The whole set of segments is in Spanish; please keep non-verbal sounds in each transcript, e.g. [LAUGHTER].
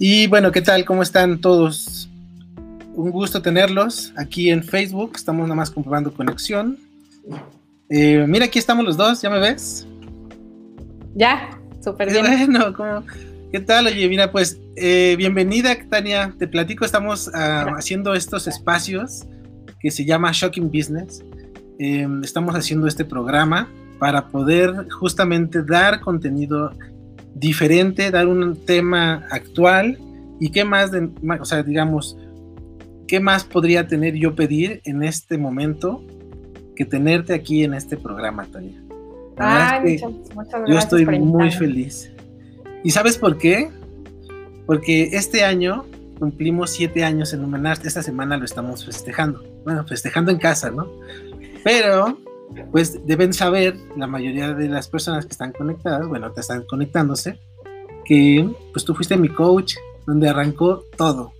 Y bueno, ¿qué tal? ¿Cómo están todos? Un gusto tenerlos aquí en Facebook. Estamos nada más comprobando conexión. Eh, mira, aquí estamos los dos, ¿ya me ves? Ya, súper bien. Bueno, ¿cómo? ¿qué tal? Oye, mira, pues eh, bienvenida, Tania. Te platico, estamos ah, haciendo estos espacios que se llama Shocking Business. Em, estamos haciendo este programa para poder justamente dar contenido diferente, dar un tema actual y qué más, de, o sea, digamos, qué más podría tener yo pedir en este momento que tenerte aquí en este programa, Tania. Ay, muchas, muchas yo estoy muy feliz. ¿Y sabes por qué? Porque este año cumplimos siete años en Numenart. Esta semana lo estamos festejando. Bueno, festejando en casa, ¿no? Pero pues deben saber la mayoría de las personas que están conectadas, bueno, te están conectándose, que pues tú fuiste mi coach, donde arrancó todo.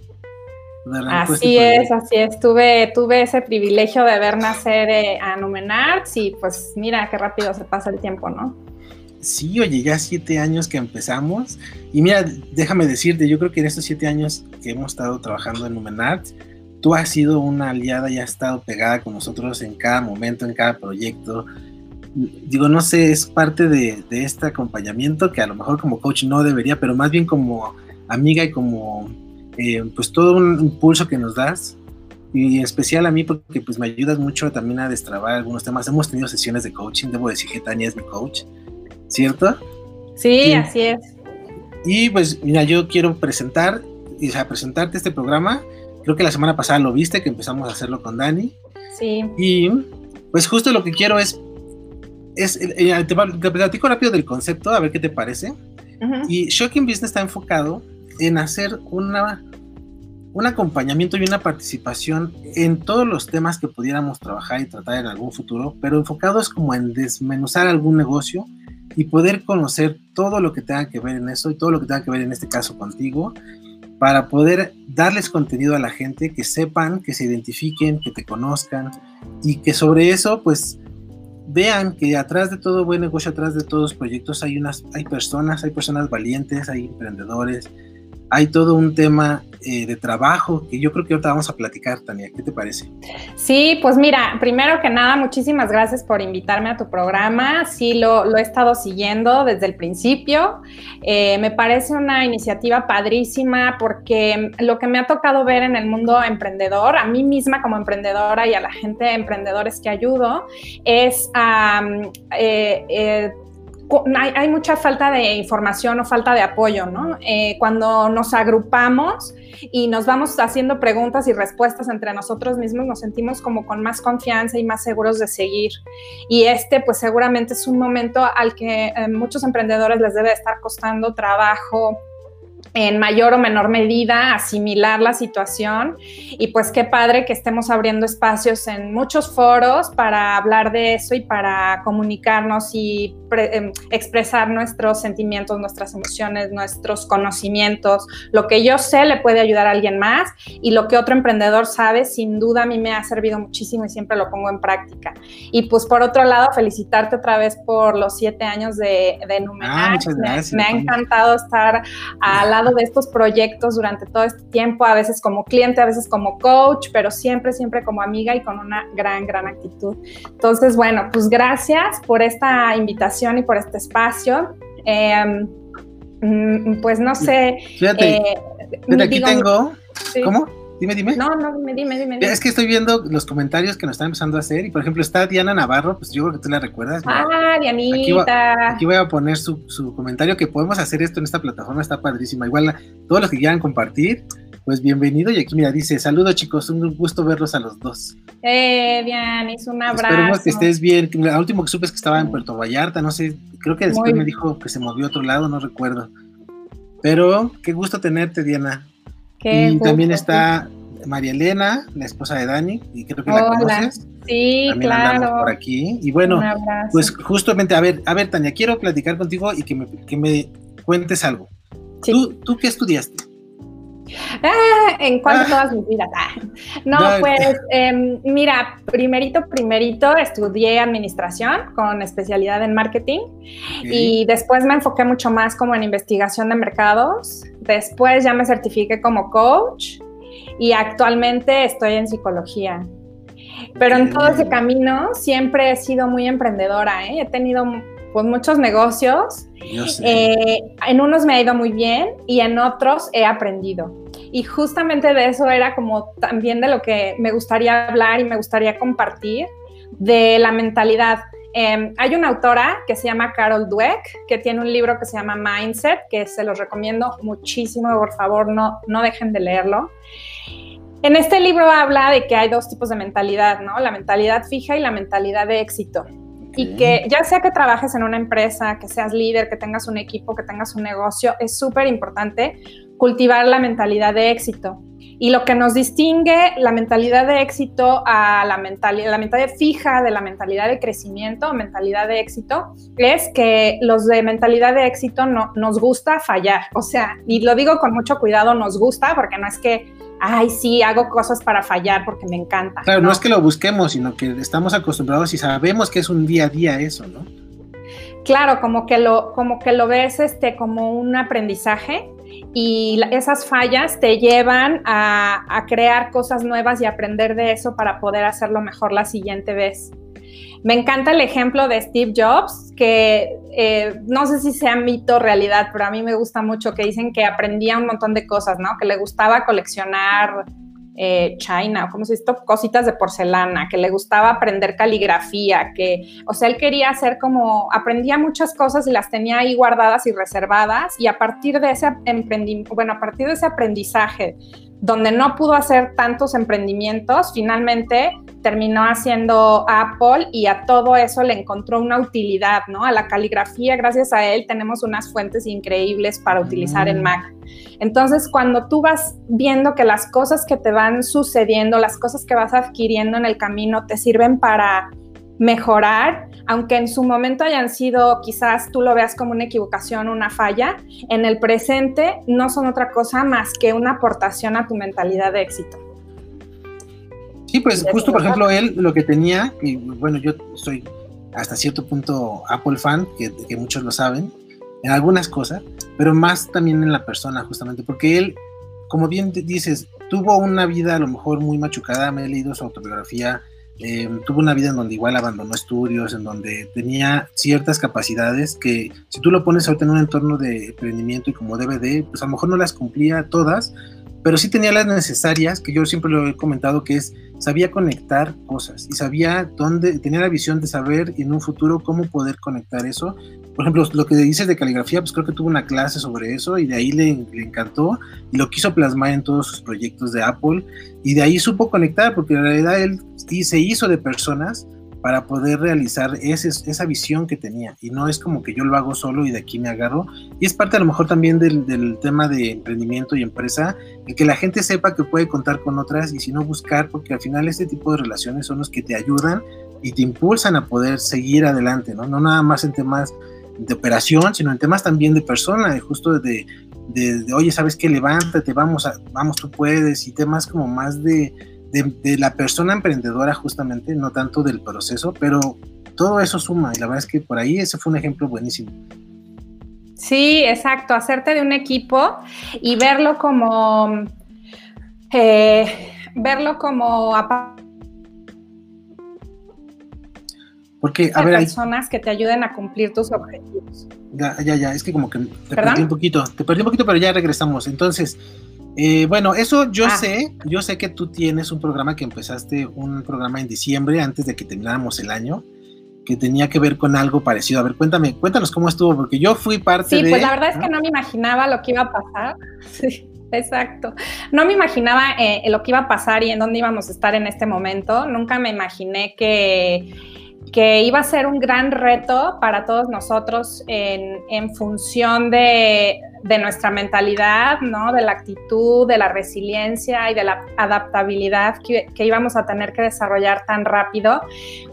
Así es, así es. Tuve, tuve ese privilegio de ver nacer eh, a Numenarts y pues mira qué rápido se pasa el tiempo, ¿no? Sí, oye, ya siete años que empezamos. Y mira, déjame decirte, yo creo que en estos siete años que hemos estado trabajando en Numenarts, tú has sido una aliada y has estado pegada con nosotros en cada momento, en cada proyecto. Digo, no sé, es parte de, este acompañamiento que a lo mejor como coach no debería, pero más bien como amiga y como eh, pues todo un impulso que nos das. Y en especial a mí porque pues me ayudas mucho también a destrabar algunos temas. Hemos tenido sesiones de coaching, debo decir que Tania es mi coach, ¿cierto? Sí, así es. Y pues mira, yo quiero presentar, y, o presentarte este programa Creo que la semana pasada lo viste, que empezamos a hacerlo con Dani. Sí. Y pues justo lo que quiero es, es eh, eh, te, platico rápido del concepto, a ver qué te parece. Y Shocking Business está enfocado en hacer una, un acompañamiento y una participación en todos los temas que pudiéramos trabajar y tratar en algún futuro, pero enfocados como en desmenuzar algún negocio y poder conocer todo lo que tenga que ver en eso y todo lo que tenga que ver en este caso contigo para poder darles contenido a la gente, que sepan, que se identifiquen, que te conozcan y que sobre eso pues vean que atrás de todo buen negocio, atrás de todos los proyectos hay unas hay personas, hay personas valientes, hay emprendedores, hay todo un tema eh, de trabajo que yo creo que ahorita vamos a platicar, Tania. ¿Qué te parece? Sí, pues mira, primero que nada, muchísimas gracias por invitarme a tu programa. Sí, lo, he estado siguiendo desde el principio. Eh, me parece una iniciativa padrísima porque lo que me ha tocado ver en el mundo emprendedor, a mí misma como emprendedora y a la gente de emprendedores que ayudo, es... Eh, hay, mucha falta de información o falta de apoyo, ¿no? Eh, cuando nos agrupamos y nos vamos haciendo preguntas y respuestas entre nosotros mismos, nos sentimos como con más confianza y más seguros de seguir. Y este, pues seguramente es un momento al que eh, muchos emprendedores les debe estar costando trabajo en mayor o menor medida asimilar la situación y pues qué padre que estemos abriendo espacios en muchos foros para hablar de eso y para comunicarnos y em, expresar nuestros sentimientos, nuestras emociones, nuestros conocimientos. Lo que yo sé le puede ayudar a alguien más y lo que otro emprendedor sabe, sin duda a mí me ha servido muchísimo y siempre lo pongo en práctica. Y pues por otro lado, felicitarte otra vez por los siete años de, de ah, me, ha encantado estar a la de estos proyectos durante todo este tiempo, a veces como cliente, a veces como coach, pero siempre, siempre como amiga y con una gran, gran actitud. Entonces, bueno, pues gracias por esta invitación y por este espacio. Em, mm, pues no sé. Fíjate, eh, aquí tengo. ¿Cómo? Dime, dime. No, no, dime, dime, dime, Es que estoy viendo los comentarios que nos están empezando a hacer y, por ejemplo, está Diana Navarro, pues yo creo que tú la recuerdas. Ah, Dianita. Aquí voy, a poner su, comentario, que podemos hacer esto en esta plataforma, está padrísima. Igual, todos los que quieran compartir, pues bienvenido. Y aquí, mira, dice, saludos chicos, un gusto verlos a los dos. Eh, Dianis, un abrazo. Esperemos que estés bien. La último que supe es que estaba en Puerto Vallarta, no sé, creo que después me dijo que se movió a otro lado, no recuerdo. Pero qué gusto tenerte, Diana y también está María Elena, la esposa de Dani, y creo que la conoces. Sí, También claro. por aquí. Y bueno, pues justamente, a ver, a ver, Tania, quiero platicar contigo y que me, que me cuentes algo. ¿Tú, ¿Tú qué estudiaste? Ah, en cuanto a ah. todas mis vidas. Ah. No, pues eh, mira, primerito, primerito estudié administración con especialidad en marketing y después me enfoqué mucho más como en investigación de mercados. Después ya me certifiqué como coach y actualmente estoy en psicología. Pero en todo ese camino siempre he sido muy emprendedora, ¿eh? he tenido pues muchos negocios. Eh, en unos me ha ido muy bien y en otros he aprendido. Y justamente de eso era como también de lo que me gustaría hablar y me gustaría compartir, de la mentalidad. Em, hay una autora que se llama Carol Dweck, que tiene un libro que se llama Mindset, que se los recomiendo muchísimo, por favor, no, no dejen de leerlo. En este libro habla de que hay dos tipos de mentalidad, ¿no? La mentalidad fija y la mentalidad de éxito. Y que ya sea que trabajes en una empresa, que seas líder, que tengas un equipo, que tengas un negocio, es súper importante cultivar la mentalidad de éxito. Y lo que nos distingue la mentalidad de éxito a la mentalidad, la mentalidad fija de la mentalidad de crecimiento mentalidad de éxito es que los de mentalidad de éxito no, nos gusta fallar. O sea, y lo digo con mucho cuidado, nos gusta porque no es que, ay, sí, hago cosas para fallar porque me encanta. Claro, no, es que lo busquemos, sino que estamos acostumbrados y sabemos que es un día a día eso, ¿no? Claro, como que lo, como que lo ves este, como un aprendizaje y esas fallas te llevan a, crear cosas nuevas y aprender de eso para poder hacerlo mejor la siguiente vez. Me encanta el ejemplo de Steve Jobs, que eh, no sé si sea mito o realidad, pero a mí me gusta mucho que dicen que aprendía un montón de cosas, ¿no? Que le gustaba coleccionar eh, China, como se dice, cositas de porcelana, que le gustaba aprender caligrafía, que, o sea, él quería hacer como, aprendía muchas cosas y las tenía ahí guardadas y reservadas, y a partir de ese emprendimiento, bueno, a partir de ese aprendizaje, donde no pudo hacer tantos emprendimientos, finalmente terminó haciendo Apple y a todo eso le encontró una utilidad, ¿no? A la caligrafía, gracias a él, tenemos unas fuentes increíbles para utilizar en mm. Mac. Entonces, cuando tú vas viendo que las cosas que te van sucediendo, las cosas que vas adquiriendo en el camino te sirven para mejorar, aunque en su momento hayan sido, quizás tú lo veas como una equivocación, una falla, en el presente no son otra cosa más que una aportación a tu mentalidad de éxito. Sí, pues justo por ejemplo él lo que tenía, y bueno, yo soy hasta cierto punto Apple fan, que, que muchos lo saben, en algunas cosas, pero más también en la persona justamente, porque él, como bien dices, tuvo una vida a lo mejor muy machucada, me he leído su autobiografía, Em, tuvo una vida en donde igual abandonó estudios, en donde tenía ciertas capacidades que si tú lo pones ahorita en un entorno de emprendimiento y como de, pues a lo mejor no las cumplía todas, pero sí tenía las necesarias, que yo siempre lo he comentado, que es, sabía conectar cosas y sabía dónde, tenía la visión de saber en un futuro cómo poder conectar eso. Por ejemplo, lo que dices de caligrafía, pues creo que tuvo una clase sobre eso y de ahí le, le encantó y lo quiso plasmar en todos sus proyectos de Apple y de ahí supo conectar, porque en realidad él se hizo de personas para poder realizar ese, esa visión que tenía. Y no es como que yo lo hago solo y de aquí me agarro. Y es parte a lo mejor también del, del, tema de emprendimiento y empresa, el que la gente sepa que puede contar con otras y si no buscar, porque al final este tipo de relaciones son los que te ayudan y te impulsan a poder seguir adelante, ¿no? No nada más en temas de operación, sino en temas también de persona, de justo de, de, de oye, ¿sabes qué? Levántate, vamos, a, vamos, tú puedes, y temas como más de de, la persona emprendedora justamente, no tanto del proceso, pero todo eso suma y la verdad es que por ahí ese fue un ejemplo buenísimo. Sí, exacto, hacerte de un equipo y verlo como, eh, verlo como porque, a ver, personas que te ayuden a cumplir tus objetivos. Ya, ya, ya, es que como que te perdí un poquito, te perdí un poquito, pero ya regresamos. Entonces, eh, bueno, eso yo ah. sé, yo sé que tú tienes un programa que empezaste, un programa en diciembre, antes de que termináramos el año, que tenía que ver con algo parecido. A ver, cuéntame, cuéntanos cómo estuvo, porque yo fui parte de... Sí, pues la verdad es que no me imaginaba lo que iba a pasar. [LAUGHS] Sí, exacto. No me imaginaba eh, lo que iba a pasar y en dónde íbamos a estar en este momento. Nunca me imaginé que que iba a ser un gran reto para todos nosotros en, función de, de nuestra mentalidad, ¿no? De la actitud, de la resiliencia y de la adaptabilidad que, que, íbamos a tener que desarrollar tan rápido.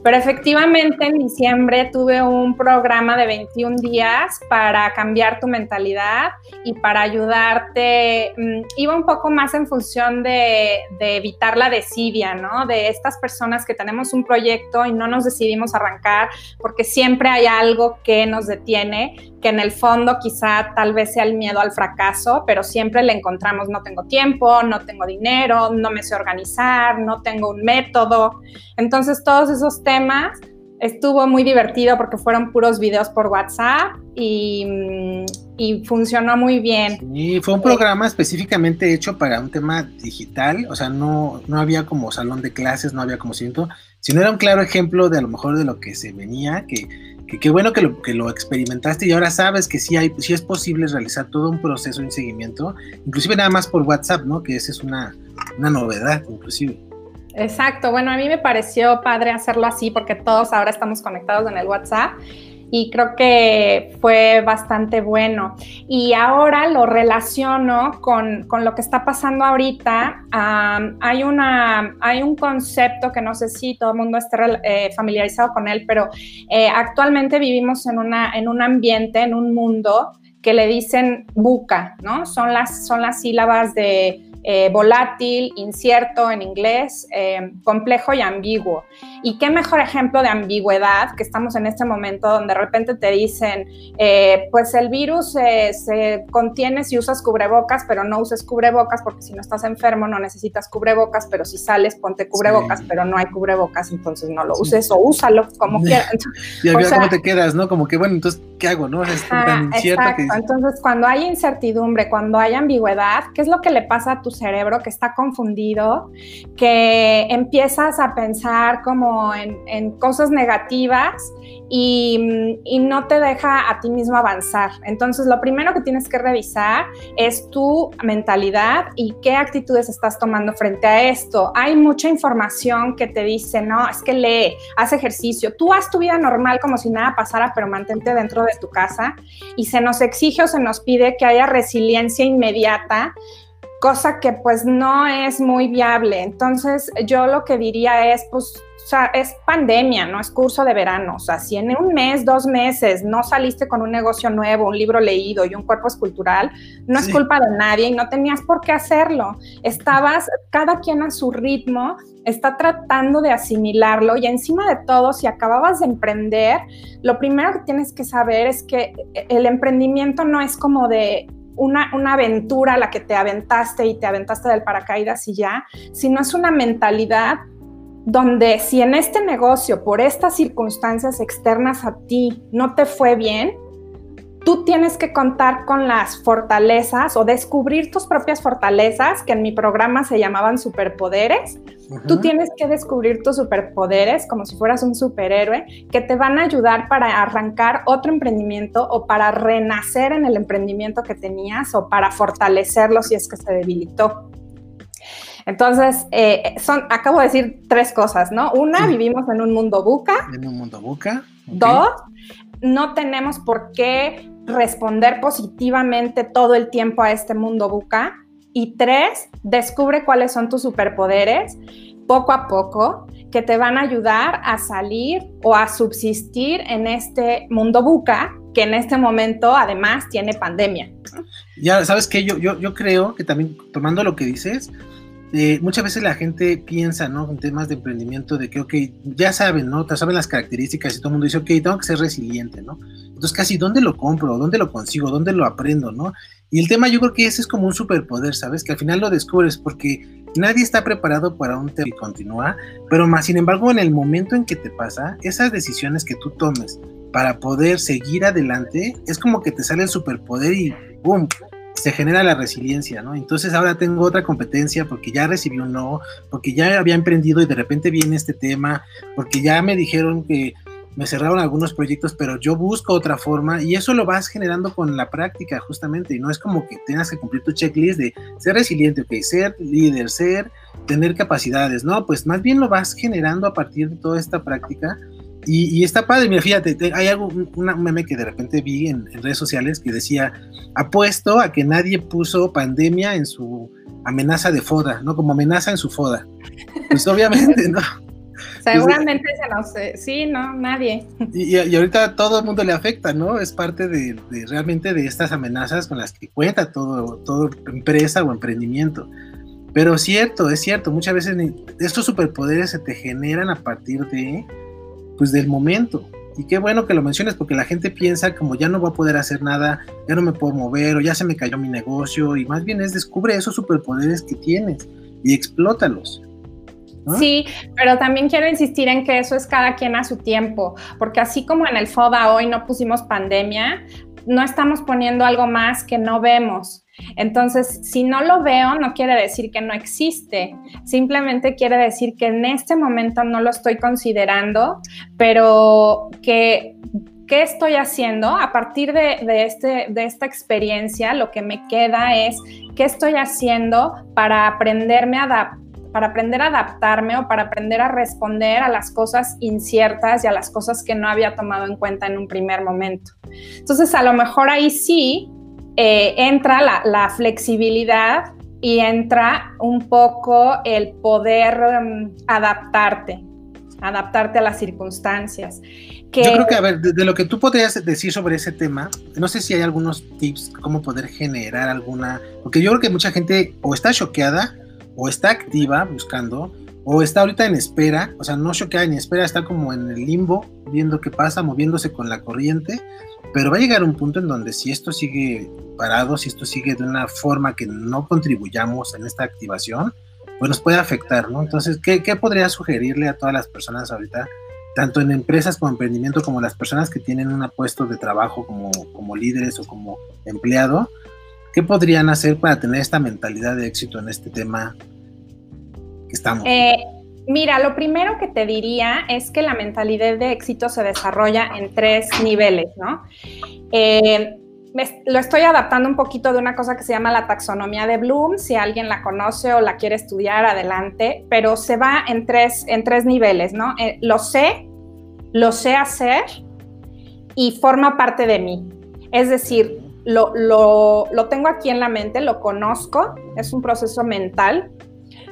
Pero efectivamente en diciembre tuve un programa de 21 días para cambiar tu mentalidad y para ayudarte. Mm, iba un poco más en función de, de evitar la desidia, ¿no? De estas personas que tenemos un proyecto y no nos decidimos arrancar porque siempre hay algo que nos detiene, que en el fondo quizá tal vez sea el miedo al fracaso, pero siempre le encontramos no tengo tiempo, no tengo dinero, no me sé organizar, no tengo un método. Entonces todos esos temas estuvo muy divertido porque fueron puros videos por WhatsApp y, mm, y funcionó muy bien. Y fue un programa específicamente hecho para un tema digital, o sea, no, no había como salón de clases, no había como siento, sino era un claro ejemplo de a lo mejor de lo que se venía, que qué bueno que lo, que lo experimentaste y ahora sabes que sí, hay, sí es posible realizar todo un proceso de seguimiento, inclusive nada más por WhatsApp, ¿no? Que esa es una, una novedad, inclusive. Exacto, bueno, a mí me pareció padre hacerlo así porque todos ahora estamos conectados en el WhatsApp y creo que fue bastante bueno. Y ahora lo relaciono con, con lo que está pasando ahorita. hay, una, hay un concepto que no sé si todo el mundo esté eh, familiarizado con él, pero eh, actualmente vivimos en, una, en un ambiente, en un mundo que le dicen buca, ¿no? Son las, son las sílabas de eh, volátil, incierto en inglés, eh, complejo y ambiguo. Y qué mejor ejemplo de ambigüedad que estamos en este momento donde de repente te dicen, eh, pues el virus se contiene si usas cubrebocas, pero no uses cubrebocas porque si no estás enfermo no necesitas cubrebocas, pero si sales ponte cubrebocas, pero no hay cubrebocas, entonces no lo uses o úsalo como quieras. [LAUGHS] y al cómo te quedas, ¿no? Como que bueno, entonces, ¿qué hago? ¿No? Es tan exacto. Entonces, cuando hay incertidumbre, cuando hay ambigüedad, ¿qué es lo que le pasa a tus cerebro que está confundido, que empiezas a pensar como en, cosas negativas y, y, no te deja a ti mismo avanzar. Entonces, lo primero que tienes que revisar es tu mentalidad y qué actitudes estás tomando frente a esto. Hay mucha información que te dice, no, es que lee, haz ejercicio, tú haz tu vida normal como si nada pasara, pero mantente dentro de tu casa y se nos exige o se nos pide que haya resiliencia inmediata cosa que pues no es muy viable. Entonces yo lo que diría es, pues, o sea, es pandemia, no es curso de verano. O sea, si en un mes, dos meses no saliste con un negocio nuevo, un libro leído y un cuerpo escultural, no es culpa de nadie y no tenías por qué hacerlo. Estabas cada quien a su ritmo, está tratando de asimilarlo y encima de todo, si acababas de emprender, lo primero que tienes que saber es que el emprendimiento no es como de una, aventura a la que te aventaste y te aventaste del paracaídas y ya, sino es una mentalidad donde si en este negocio, por estas circunstancias externas a ti, no te fue bien, tú tienes que contar con las fortalezas o descubrir tus propias fortalezas, que en mi programa se llamaban superpoderes. Tú tienes que descubrir tus superpoderes como si fueras un superhéroe que te van a ayudar para arrancar otro emprendimiento o para renacer en el emprendimiento que tenías o para fortalecerlo si es que se debilitó. Entonces, eh, son, acabo de decir tres cosas, ¿no? Una, vivimos en un mundo buca. En un mundo buca. Dos, no tenemos por qué responder positivamente todo el tiempo a este mundo buca. Y tres, descubre cuáles son tus superpoderes poco a poco que te van a ayudar a salir o a subsistir en este mundo buca que en este momento además tiene pandemia. Ya sabes que yo, yo, yo creo que también tomando lo que dices, eh, muchas veces la gente piensa, ¿no? En temas de emprendimiento de que, ok, ya saben, ¿no? Ya saben las características y todo el mundo dice, ok, tengo que ser resiliente, ¿no? Entonces, casi, ¿dónde lo compro? ¿Dónde lo consigo? ¿Dónde lo aprendo? ¿no? Y el tema yo creo que ese es como un superpoder, ¿sabes? Que al final lo descubres porque nadie está preparado para un tema y continúa, pero más sin embargo en el momento en que te pasa, esas decisiones que tú tomes para poder seguir adelante, es como que te sale el superpoder y ¡boom! se genera la resiliencia, ¿no? Entonces ahora tengo otra competencia porque ya recibí un no, porque ya había emprendido y de repente viene este tema, porque ya me dijeron que me cerraron algunos proyectos, pero yo busco otra forma y eso lo vas generando con la práctica justamente y no es como que tengas que cumplir tu checklist de ser resiliente, ok, ser líder, ser, tener capacidades, no, pues más bien lo vas generando a partir de toda esta práctica Y, está padre, mira, fíjate, hay algo, un meme que de repente vi en, redes sociales que decía, apuesto a que nadie puso pandemia en su amenaza de foda, ¿no? Como amenaza en su foda. Pues obviamente, [LAUGHS] ¿no? Seguramente se nos... Sí, no, nadie. Y, ahorita todo el mundo le afecta, ¿no? Es parte de, realmente de estas amenazas con las que cuenta todo, todo empresa o emprendimiento. Pero cierto, es cierto, muchas veces estos superpoderes se te generan a partir de, pues del momento. Y qué bueno que lo menciones porque la gente piensa como ya no voy a poder hacer nada, ya no me puedo mover o ya se me cayó mi negocio y más bien es descubre esos superpoderes que tienes y explótalos. Sí, pero también quiero insistir en que eso es cada quien a su tiempo, porque así como en el FODA hoy no pusimos pandemia, no estamos poniendo algo más que no vemos. Entonces, si no lo veo, no quiere decir que no existe, simplemente quiere decir que en este momento no lo estoy considerando, pero que ¿qué estoy haciendo? A partir de, este, de esta experiencia, lo que me queda es qué estoy haciendo para aprenderme a adaptar para aprender a adaptarme o para aprender a responder a las cosas inciertas y a las cosas que no había tomado en cuenta en un primer momento. Entonces, a lo mejor ahí sí eh, entra la, flexibilidad y entra un poco el poder mm, adaptarte, adaptarte a las circunstancias. Yo creo que, a ver, de, lo que tú podrías decir sobre ese tema, no sé si hay algunos tips, cómo poder generar alguna, porque yo creo que mucha gente o está choqueada o está activa buscando, o está ahorita en espera, o sea, no choqueada ni espera, está como en el limbo, viendo qué pasa, moviéndose con la corriente, pero va a llegar un punto en donde si esto sigue parado, si esto sigue de una forma que no contribuyamos en esta activación, pues nos puede afectar, ¿no? Entonces, ¿qué, qué podría sugerirle a todas las personas ahorita, tanto en empresas como emprendimiento, como las personas que tienen un puesto de trabajo como, como líderes o como empleado, ¿Qué podrían hacer para tener esta mentalidad de éxito en este tema que estamos? Eh, mira, lo primero que te diría es que la mentalidad de éxito se desarrolla en tres niveles, ¿no? Eh, lo estoy adaptando un poquito de una cosa que se llama la taxonomía de Bloom. Si alguien la conoce o la quiere estudiar, adelante. Pero se va en tres, en tres niveles, ¿no? Eh, lo sé, lo sé hacer y forma parte de mí. Es decir, lo, tengo aquí en la mente, lo conozco, es un proceso mental.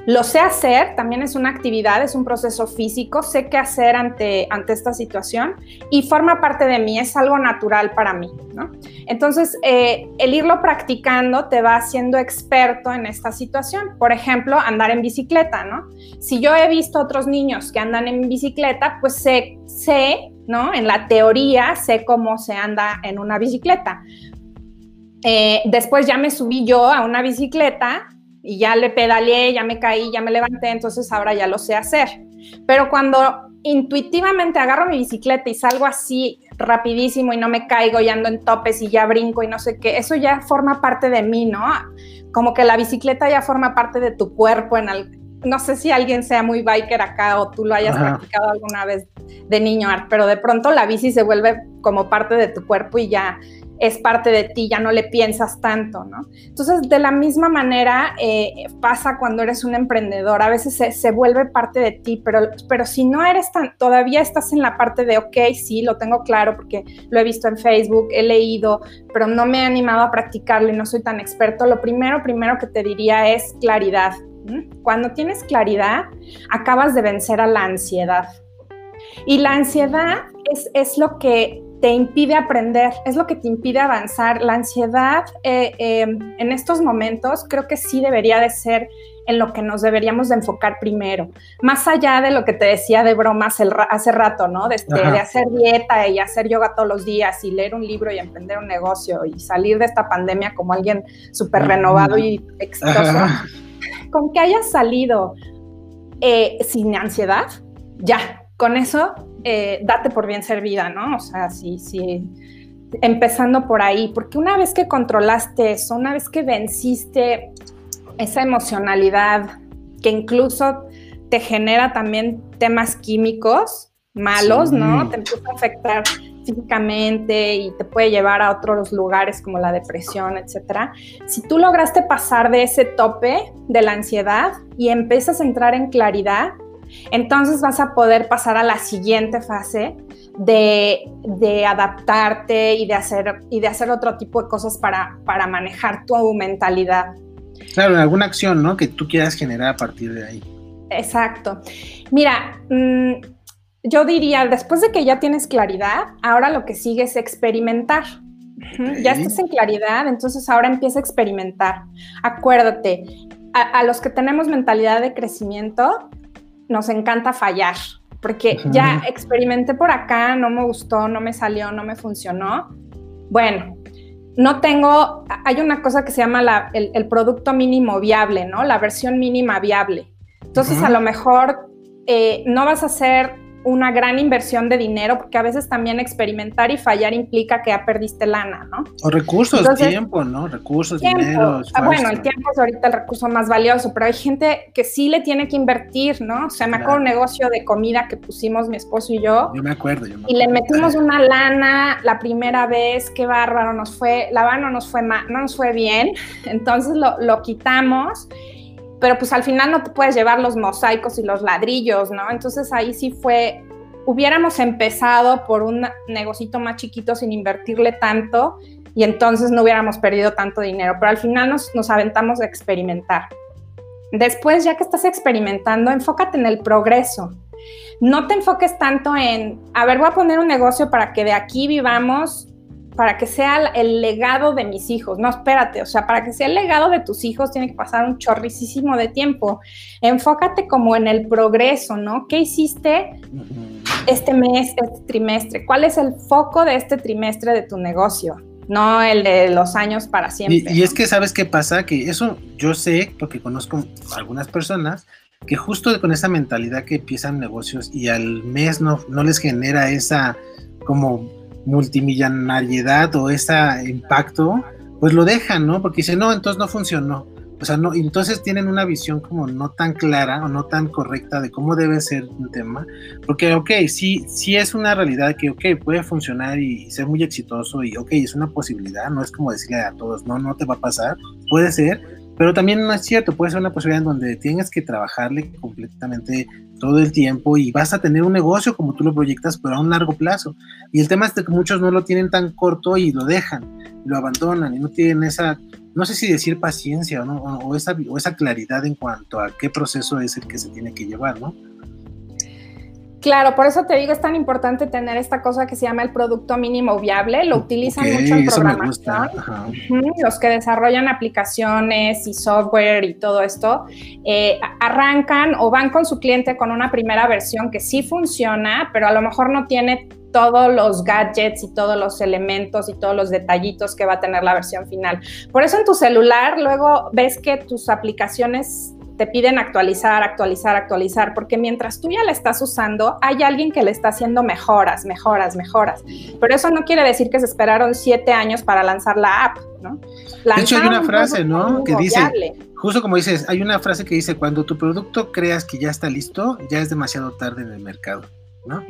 Lo sé hacer, también es una actividad, es un proceso físico, sé qué hacer ante, ante esta situación y forma parte de mí, es algo natural para mí. Entonces, eh, el irlo practicando te va haciendo experto en esta situación. Por ejemplo, andar en bicicleta, ¿no? Si yo he visto otros niños que andan en bicicleta, pues sé, sé, ¿no? En la teoría sé cómo se anda en una bicicleta eh, después ya me subí yo a una bicicleta y ya le pedaleé, ya me caí, ya me levanté, entonces ahora ya lo sé hacer. Pero cuando intuitivamente agarro mi bicicleta y salgo así rapidísimo y no me caigo y ando en topes y ya brinco y no sé qué, eso ya forma parte de mí, ¿no? Como que la bicicleta ya forma parte de tu cuerpo en no sé si alguien sea muy biker acá o tú lo hayas practicado alguna vez de niño, pero de pronto la bici se vuelve como parte de tu cuerpo y ya es parte de ti, ya no le piensas tanto, ¿no? Entonces, de la misma manera eh, pasa cuando eres un emprendedor, a veces se, vuelve parte de ti, pero, pero si no eres tan, todavía estás en la parte de, ok, sí, lo tengo claro porque lo he visto en Facebook, he leído, pero no me he animado a practicarlo y no soy tan experto, lo primero, primero que te diría es claridad. Cuando tienes claridad, acabas de vencer a la ansiedad. Y la ansiedad es, es lo que te impide aprender, es lo que te impide avanzar. La ansiedad eh, em, en estos momentos creo que sí debería de ser en lo que nos deberíamos de enfocar primero, más allá de lo que te decía de bromas hace rato, ¿no? De, este, de, hacer dieta y hacer yoga todos los días y leer un libro y emprender un negocio y salir de esta pandemia como alguien súper renovado y exitoso. Con que hayas salido eh, sin ansiedad, ya, con eso eh, date por bien servida, ¿no? O sea, sí, sí, empezando por ahí, porque una vez que controlaste eso, una vez que venciste esa emocionalidad que incluso te genera también temas químicos malos, ¿no? Te empieza a afectar físicamente y te puede llevar a otros lugares como la depresión, etcétera. Si tú lograste pasar de ese tope de la ansiedad y empiezas a entrar en claridad, entonces vas a poder pasar a la siguiente fase de, adaptarte y de, hacer, y de hacer otro tipo de cosas para, para manejar tu mentalidad. Claro, alguna acción, ¿no? Que tú quieras generar a partir de ahí. Exacto. Mira, mm, yo diría, después de que ya tienes claridad, ahora lo que sigue es experimentar. Ya estás en claridad, entonces ahora empieza a experimentar. Acuérdate, a, los que tenemos mentalidad de crecimiento, nos encanta fallar, porque ya experimenté por acá, no me gustó, no me salió, no me funcionó. Bueno, no tengo, hay una cosa que se llama el, producto mínimo viable, ¿no? La versión mínima viable. Entonces, a lo mejor eh, no vas a hacer una gran inversión de dinero, porque a veces también experimentar y fallar implica que ya perdiste lana, ¿no? O recursos, tiempo, ¿no? Recursos, dinero. Ah, bueno, el tiempo es ahorita el recurso más valioso, pero hay gente que sí le tiene que invertir, ¿no? O sea, me acuerdo un negocio de comida que pusimos mi esposo y yo. Yo me acuerdo, yo me Y le metimos una lana la primera vez, qué bárbaro, nos fue, la verdad no nos fue mal, no nos fue bien, [LAUGHS] entonces lo, lo quitamos pero pues al final no te puedes llevar los mosaicos y los ladrillos, ¿no? Entonces ahí sí fue, hubiéramos empezado por un negocito más chiquito sin invertirle tanto y entonces no hubiéramos perdido tanto dinero, pero al final nos, nos aventamos a experimentar. Después, ya que estás experimentando, enfócate en el progreso. No te enfoques tanto en, a ver, voy a poner un negocio para que de aquí vivamos para que sea el legado de mis hijos. No, espérate, o sea, para que sea el legado de tus hijos tiene que pasar un chorricísimo de tiempo. Enfócate como en el progreso, ¿no? ¿Qué hiciste este mes, este trimestre? ¿Cuál es el foco de este trimestre de tu negocio? No el de los años para siempre. Y, es que, ¿sabes qué pasa? Que eso yo sé, porque conozco algunas personas, que justo con esa mentalidad que empiezan negocios y al mes no, no les genera esa como multimillonariedad o ese impacto, pues lo dejan, ¿no? Porque dicen, no, entonces no funcionó. O sea, no, entonces tienen una visión como no tan clara o no tan correcta de cómo debe ser un tema. Porque, ok, sí, sí es una realidad que, ok, puede funcionar y ser muy exitoso y, ok, es una posibilidad, no es como decirle a todos, no, no te va a pasar, puede ser, pero también no es cierto, puede ser una posibilidad en donde tienes que trabajarle completamente todo el tiempo y vas a tener un negocio como tú lo proyectas, pero a un largo plazo. Y el tema es que muchos no lo tienen tan corto y lo dejan, lo abandonan y no tienen esa, no sé si decir paciencia o, ¿no? o, esa, o esa claridad en cuanto a qué proceso es el que se tiene que llevar, ¿no? Claro, por eso te digo, es tan importante tener esta cosa que se llama el producto mínimo viable. Lo utilizan mucho en programación. Los que desarrollan aplicaciones y software y todo esto, eh, arrancan o van con su cliente con una primera versión que sí funciona, pero a lo mejor no tiene todos los gadgets y todos los elementos y todos los detallitos que va a tener la versión final. Por eso en tu celular luego ves que tus aplicaciones te piden actualizar, actualizar, actualizar, porque mientras tú ya la estás usando, hay alguien que le está haciendo mejoras, mejoras, mejoras. Pero eso no quiere decir que se esperaron siete años para lanzar la app, ¿no? de hecho, hay una frase, ¿no? Que dice, justo como dices, hay una frase que dice, cuando tu producto creas que ya está listo, ya es demasiado tarde en el mercado. ¿No?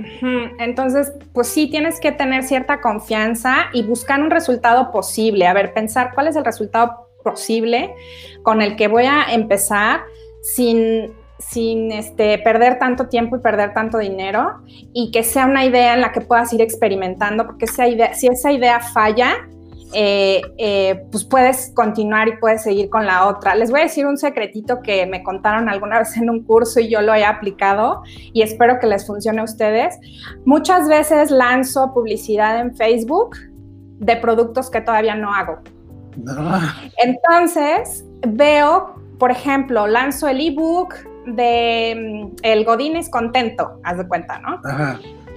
Entonces, pues sí, tienes que tener cierta confianza y buscar un resultado posible. A ver, pensar cuál es el resultado posible con el que voy a empezar sin, sin este, perder tanto tiempo y perder tanto dinero y que sea una idea en la que puedas ir experimentando, porque esa idea, si esa idea falla, eh, eh, pues puedes continuar y puedes seguir con la otra. Les voy a decir un secretito que me contaron alguna [LAUGHS] vez en un curso y yo lo he aplicado y espero que les funcione a ustedes. Muchas veces lanzo publicidad en Facebook de productos que todavía no hago. Entonces, veo, por ejemplo, lanzo el ebook de mm, El Godín es contento, haz de cuenta, ¿no?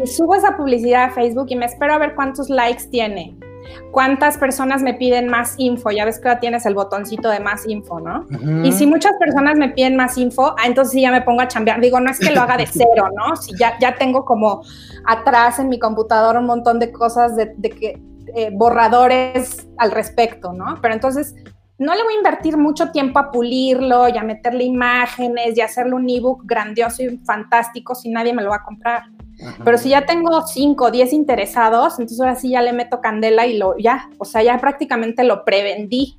Y subo esa publicidad a Facebook y me espero a ver cuántos likes tiene. ¿Cuántas personas me piden más info? Ya ves que ahora tienes el botoncito de más info, ¿no? Y si muchas personas me piden más info, ah, entonces sí ya me pongo a chambear. Digo, no es que lo haga de [LAUGHS] cero, ¿no? Si ya, ya tengo como atrás en mi computadora un montón de cosas de, de que eh, borradores al respecto, ¿no? Pero entonces no le voy a invertir mucho tiempo a pulirlo y a meterle imágenes y hacerle un ebook grandioso y fantástico si nadie me lo va a comprar. Pero si ya tengo 5 o 10 interesados, entonces ahora sí ya le meto candela y lo ya, o sea, ya prácticamente lo prevendí.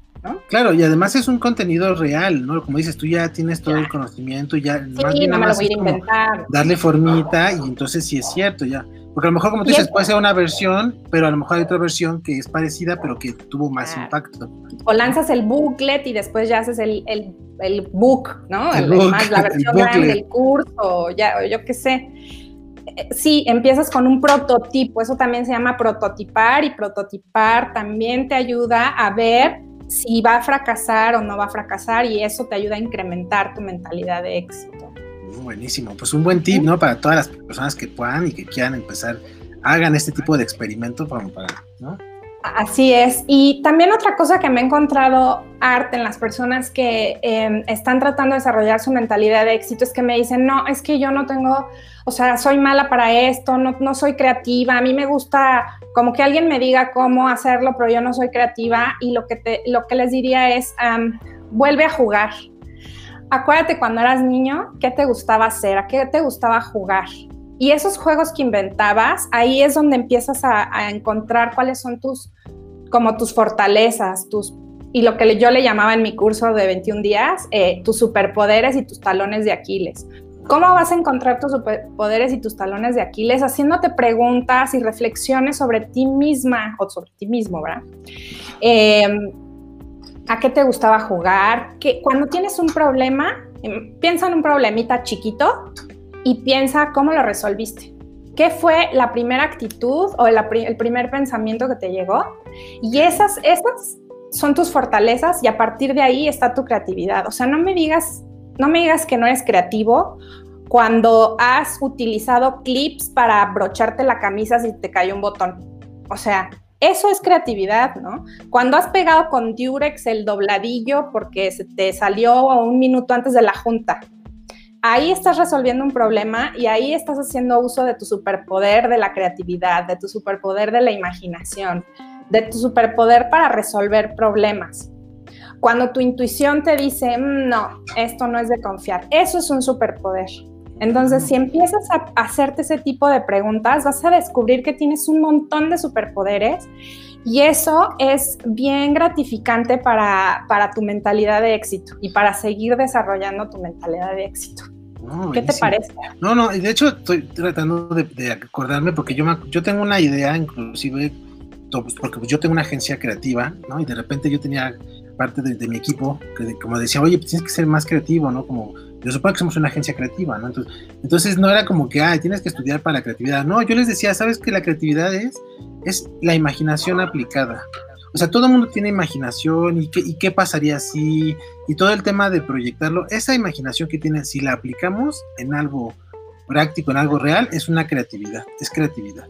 Claro, y además es un contenido real, ¿no? Como dices, tú ya tienes todo el conocimiento, ya más bien no me lo voy a inventar. darle formita y entonces sí es cierto, ya. Porque a lo mejor, como tú dices, puede ser una versión, pero a lo mejor hay otra versión que es parecida, pero que tuvo más impacto. O lanzas el booklet y después ya haces el, el, el book, ¿no? El, más, la [LAUGHS] versión grande del curso, ya, yo qué sé. Eh, sí, empiezas con un prototipo, eso también se llama prototipar y prototipar también te ayuda a ver si va a fracasar o no va a fracasar y eso te ayuda a incrementar tu mentalidad de éxito. Buenísimo, pues un buen tip, ¿no? Para todas las personas que puedan y que quieran empezar, hagan este tipo de experimento para, ¿no? Así es. Y también otra cosa que me he encontrado arte en las personas que em, están tratando de desarrollar su mentalidad de éxito es que me dicen, no, es que yo no tengo, o sea, soy mala para esto, no, no soy creativa, a mí me gusta como que alguien me diga cómo hacerlo, pero yo no soy creativa y lo que, te, lo que les diría es, vuelve a jugar, acuérdate cuando eras niño, ¿qué te gustaba hacer? ¿A qué te gustaba jugar? Y esos juegos que inventabas, ahí es donde empiezas a, encontrar cuáles son tus, como tus fortalezas, tus, y lo que yo le llamaba en mi curso de 21 días, eh, tus superpoderes y tus talones de Aquiles. ¿Cómo vas a encontrar tus superpoderes y tus talones de Aquiles? Haciéndote preguntas y reflexiones sobre ti misma o sobre ti mismo, ¿verdad? Eh, a qué te gustaba jugar, que cuando tienes un problema, em, piensa en un problemita chiquito y piensa cómo lo resolviste. ¿Qué fue la primera actitud o el, primer pensamiento que te llegó? Y esas, esas son tus fortalezas y a partir de ahí está tu creatividad. O sea, no me digas, no me digas que no eres creativo cuando has utilizado clips para brocharte la camisa si te cayó un botón. O sea, eso es creatividad, ¿no? Cuando has pegado con Durex el dobladillo porque se te salió un minuto antes de la junta, ahí estás resolviendo un problema y ahí estás haciendo uso de tu superpoder de la creatividad, de tu superpoder de la imaginación, de tu superpoder para resolver problemas. Cuando tu intuición te dice, mm, no, esto no es de confiar, eso es un superpoder. Entonces, si empiezas a hacerte ese tipo de preguntas, vas a descubrir que tienes un montón de superpoderes y eso es bien gratificante para, tu mentalidad de éxito y para seguir desarrollando tu mentalidad de éxito. ¿Qué te parece? No, no, de hecho estoy tratando de, acordarme porque yo, yo tengo una idea, inclusive, porque yo tengo una agencia creativa, ¿no? Y de repente yo tenía parte de, mi equipo que como decía, oye, pues tienes que ser más creativo, ¿no? Como yo supongo que somos una agencia creativa, ¿no? Entonces, entonces no era como que, ay, tienes que estudiar para la creatividad. No, yo les decía, ¿sabes que la creatividad es, es la imaginación aplicada? O sea, todo el mundo tiene imaginación y qué, y qué pasaría si, y todo el tema de proyectarlo, esa imaginación que tienen, si la aplicamos en algo práctico, en algo real, es una creatividad, es creatividad.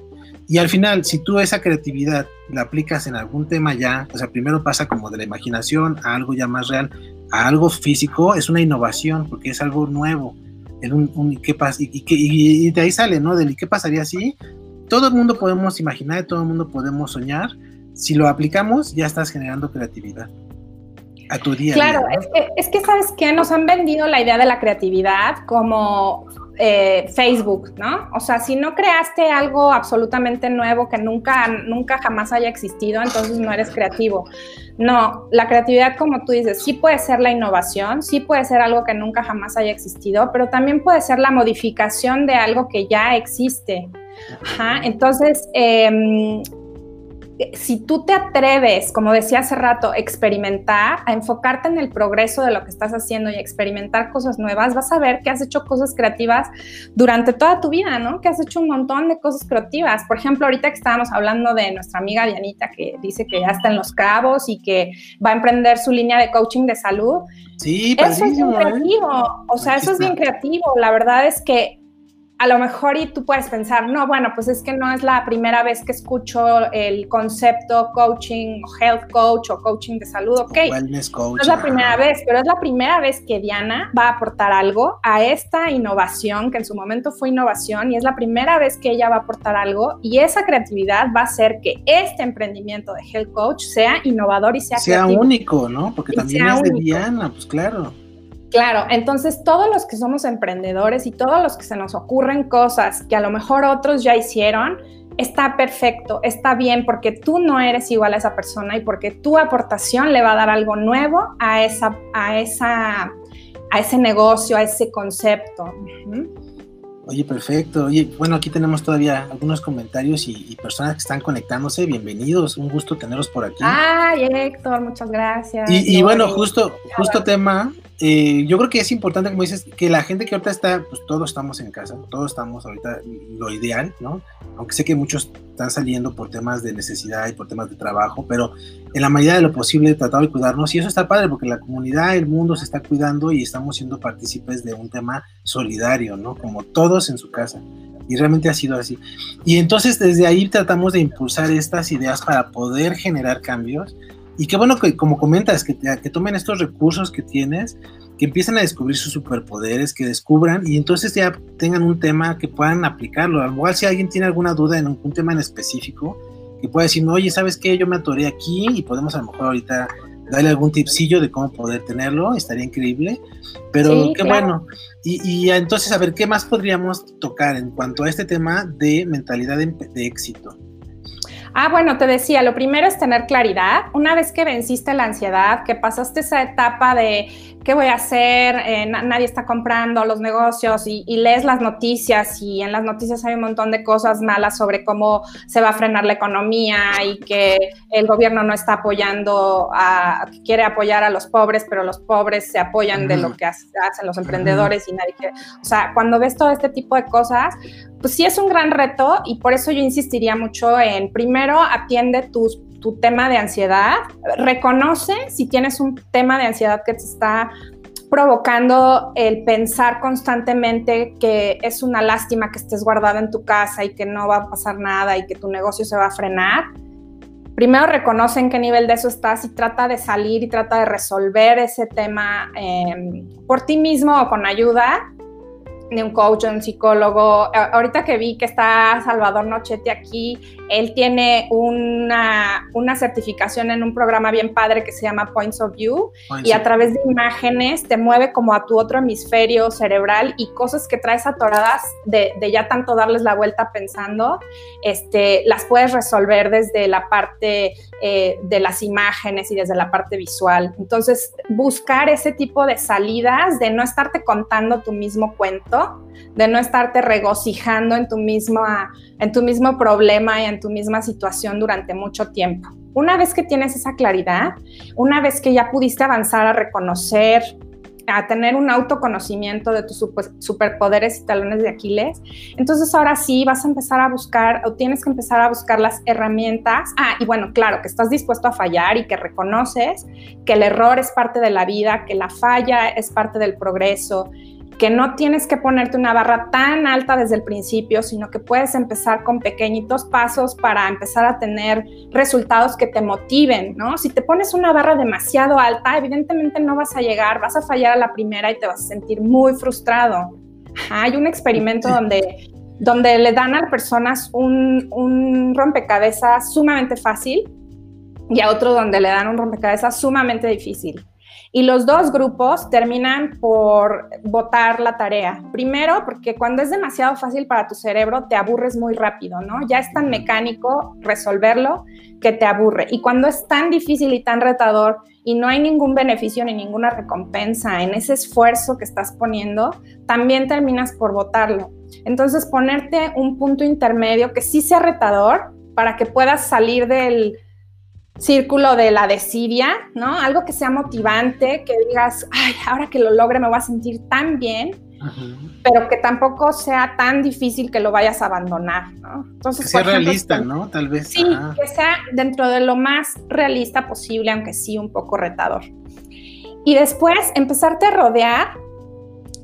Y al final, si tú esa creatividad la aplicas en algún tema ya, o sea, primero pasa como de la imaginación a algo ya más real, a algo físico, es una innovación, porque es algo nuevo. En un, ¿qué pasa? Y, y, de ahí sale, ¿no? Del ¿qué pasaría si? Todo el mundo podemos imaginar, todo el mundo podemos soñar. Si lo aplicamos, ya estás generando creatividad a tu día. Claro, es, que, es que sabes que nos han vendido la idea de la creatividad como eh, Facebook, ¿no? O sea, si no creaste algo absolutamente nuevo que nunca, nunca jamás haya existido, entonces no eres creativo. No, la creatividad, como tú dices, sí puede ser la innovación, sí puede ser algo que nunca jamás haya existido, pero también puede ser la modificación de algo que ya existe. Ajá, entonces, eh, si tú te atreves, como decía hace rato, experimentar, a enfocarte en el progreso de lo que estás haciendo y experimentar cosas nuevas, vas a ver que has hecho cosas creativas durante toda tu vida, ¿no? Que has hecho un montón de cosas creativas. Por ejemplo, ahorita que estábamos hablando de nuestra amiga Dianita, que dice que ya está en Los Cabos y que va a emprender su línea de coaching de salud. Sí, eso es bien ¿eh? creativo. O sea, eso es bien creativo. La verdad es que a lo mejor y tú puedes pensar, no, bueno, pues es que no es la primera vez que escucho el concepto coaching o health coach o coaching de salud, ok. no es la primera vez, pero es la primera vez que Diana va a aportar algo a esta innovación, que en su momento fue innovación, y es la primera vez que ella va a aportar algo, y esa creatividad va a hacer que este emprendimiento de health coach sea innovador y sea, sea único, ¿no? Porque también es de Diana, pues claro. Claro, entonces todos los que somos emprendedores y todos los que se nos ocurren cosas que a lo mejor otros ya hicieron, está perfecto, está bien, porque tú no eres igual a esa persona y porque tu aportación le va a dar algo nuevo a, esa, a, esa, a ese negocio, a ese concepto. Oye, perfecto. Oye, bueno, aquí tenemos todavía algunos comentarios y, personas que están conectándose. Bienvenidos, un gusto tenerlos por aquí. Ay, Héctor, muchas gracias. Y, bueno, justo, justo tema, eh, yo creo que es importante, como dices, que la gente que ahorita está, pues todos estamos en casa, todos estamos ahorita lo ideal, ¿no? Aunque sé que muchos están saliendo por temas de necesidad y por temas de trabajo, pero en la medida de lo posible tratar de cuidarnos y eso está padre porque la comunidad, el mundo se está cuidando y estamos siendo partícipes de un tema solidario, ¿no? Como todos en su casa. Y realmente ha sido así. Y entonces desde ahí tratamos de impulsar estas ideas para poder generar cambios y qué bueno que, como comentas, que, que tomen estos recursos que tienes, que empiecen a descubrir sus superpoderes, que descubran y entonces ya tengan un tema que puedan aplicarlo. Al igual si alguien tiene alguna duda en un, tema en específico, que pueda decir, oye, ¿sabes qué? Yo me atoré aquí y podemos a lo mejor ahorita darle algún tipsillo de cómo poder tenerlo, estaría increíble, pero qué bueno. Y, y, entonces, a ver, ¿qué más podríamos tocar en cuanto a este tema de mentalidad de éxito? Ah, bueno, te decía, lo primero es tener claridad. Una vez que venciste la ansiedad, que pasaste esa etapa de qué voy a hacer, eh, nadie está comprando los negocios y, lees las noticias y en las noticias hay un montón de cosas malas sobre cómo se va a frenar la economía y que el gobierno no está apoyando, a, quiere apoyar a los pobres, pero los pobres se apoyan de lo que hacen los emprendedores y nadie quiere. O sea, cuando ves todo este tipo de cosas, pues sí es un gran reto y por eso yo insistiría mucho en, primero, atiende tu, tu tema de ansiedad, reconoce si tienes un tema de ansiedad que te está provocando el pensar constantemente que es una lástima que estés guardado en tu casa y que no va a pasar nada y que tu negocio se va a frenar. Primero reconoce en qué nivel de eso estás y trata de salir y trata de resolver ese tema em, por ti mismo o con ayuda de un coach o un psicólogo. Ahorita que vi que está Salvador Nochete aquí, él tiene una, una certificación en un programa bien padre que se llama Points of View y a través de imágenes te mueve como a tu otro hemisferio cerebral y cosas que traes atoradas de, de ya tanto darles la vuelta pensando, este, las puedes resolver desde la parte eh, de las imágenes y desde la parte visual. Entonces, buscar ese tipo de salidas, de no estarte contando tu mismo cuento, de no estarte regocijando en tu, misma, en tu mismo problema y en tu misma situación durante mucho tiempo. Una vez que tienes esa claridad, una vez que ya pudiste avanzar a reconocer a tener un autoconocimiento de tus superpoderes y talones de Aquiles, entonces ahora sí vas a empezar a buscar o tienes que empezar a buscar las herramientas. Ah, y bueno, claro, que estás dispuesto a fallar y que reconoces que el error es parte de la vida, que la falla es parte del progreso que no tienes que ponerte una barra tan alta desde el principio, sino que puedes empezar con pequeñitos pasos para empezar a tener resultados que te motiven, ¿no? Si te pones una barra demasiado alta, evidentemente no vas a llegar, vas a fallar a la primera y te vas a sentir muy frustrado. Hay un experimento donde, donde le dan a personas un, un rompecabezas sumamente fácil y a otro donde le dan un rompecabezas sumamente difícil. Y los dos grupos terminan por votar la tarea. Primero, porque cuando es demasiado fácil para tu cerebro, te aburres muy rápido, ¿no? Ya es tan mecánico resolverlo que te aburre. Y cuando es tan difícil y tan retador y no hay ningún beneficio ni ninguna recompensa en ese esfuerzo que estás poniendo, también terminas por votarlo. Entonces, ponerte un punto intermedio que sí sea retador para que puedas salir del círculo de la desidia, ¿no? Algo que sea motivante, que digas, ay, ahora que lo logre me voy a sentir tan bien, pero que tampoco sea tan difícil que lo vayas a abandonar, ¿no? Entonces, que sea realista, ¿no? Tal vez. Sí, que sea dentro de lo más realista posible, aunque sí un poco retador. Y después empezarte a rodear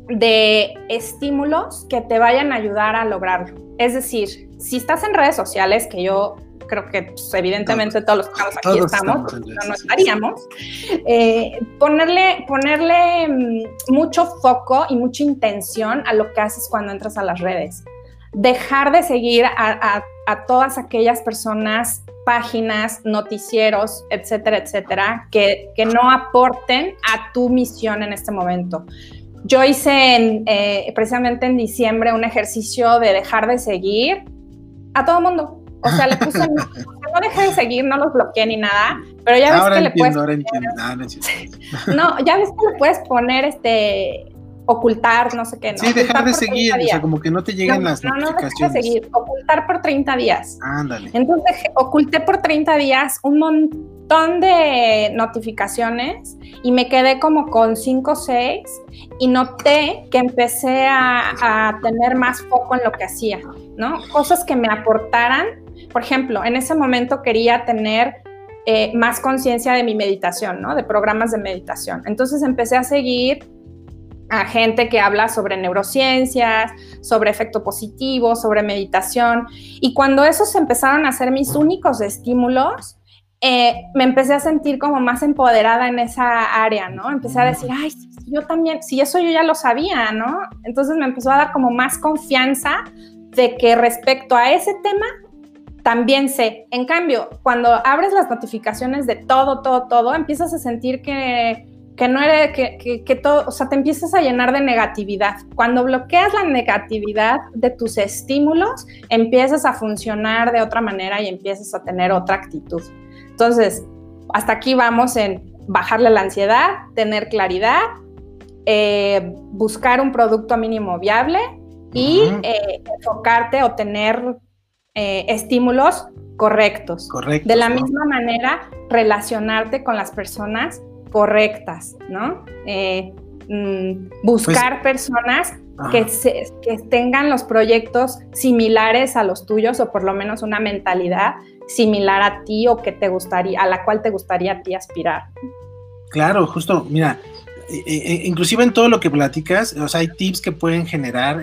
de estímulos que te vayan a ayudar a lograrlo. Es decir, si estás en redes sociales, que yo creo que pues, evidentemente todos, los que estamos aquí estamos, no, estaríamos, eh, ponerle, ponerle mm, mucho foco y mucha intención a lo que haces cuando entras a las redes. Dejar de seguir a, todas aquellas personas, páginas, noticieros, etcétera, etcétera, que, que no aporten a tu misión en este momento. Yo hice eh, precisamente en diciembre un ejercicio de dejar de seguir a todo mundo O sea, le puse, [LAUGHS] no dejé de seguir, no los bloqueé ni nada, pero ya ves que le puedes. Ahora entiendo. Ah, [LAUGHS] no, ya ves que le puedes poner este ocultar, no sé qué. ¿no? Sí, dejar de seguir, o sea, como que no te lleguen las no, notificaciones. No, no, de seguir, ocultar por 30 días. Ándale. Entonces, oculté por 30 días un montón de notificaciones y me quedé como con 5 o 6 y noté que empecé a, a tener más foco en lo que hacía, ¿no? Cosas que me aportaran. Por ejemplo, en ese momento quería tener eh, más conciencia de mi meditación, ¿no? De programas de meditación. Entonces empecé a seguir a gente que habla sobre neurociencias, sobre efecto positivo, sobre meditación. Y cuando esos empezaron a ser mis únicos estímulos, eh, me empecé a sentir como más empoderada en esa área, ¿no? Empecé a decir, ay, yo también, si eso yo ya lo sabía, ¿no? Entonces me empezó a dar como más confianza de que respecto a ese tema, también sé. En cambio, cuando abres las notificaciones de todo, todo, todo, empiezas a sentir que que no eres, que, que, todo, o sea, te empiezas a llenar de negatividad. Cuando bloqueas la negatividad de tus estímulos, empiezas a funcionar de otra manera y empiezas a tener otra actitud. Entonces, hasta aquí vamos en bajarle la ansiedad, tener claridad, eh, buscar un producto mínimo viable y eh, enfocarte o tener eh, estímulos correctos. Correcto. De la misma manera, relacionarte con las personas correctas, ¿no? Eh, mm, buscar pues, personas que, que tengan los proyectos similares a los tuyos o por lo menos una mentalidad similar a ti o que te gustaría, a la cual te gustaría a ti aspirar. Claro, justo, mira, eh, eh, inclusive en todo lo que platicas, o sea, hay tips que pueden generar,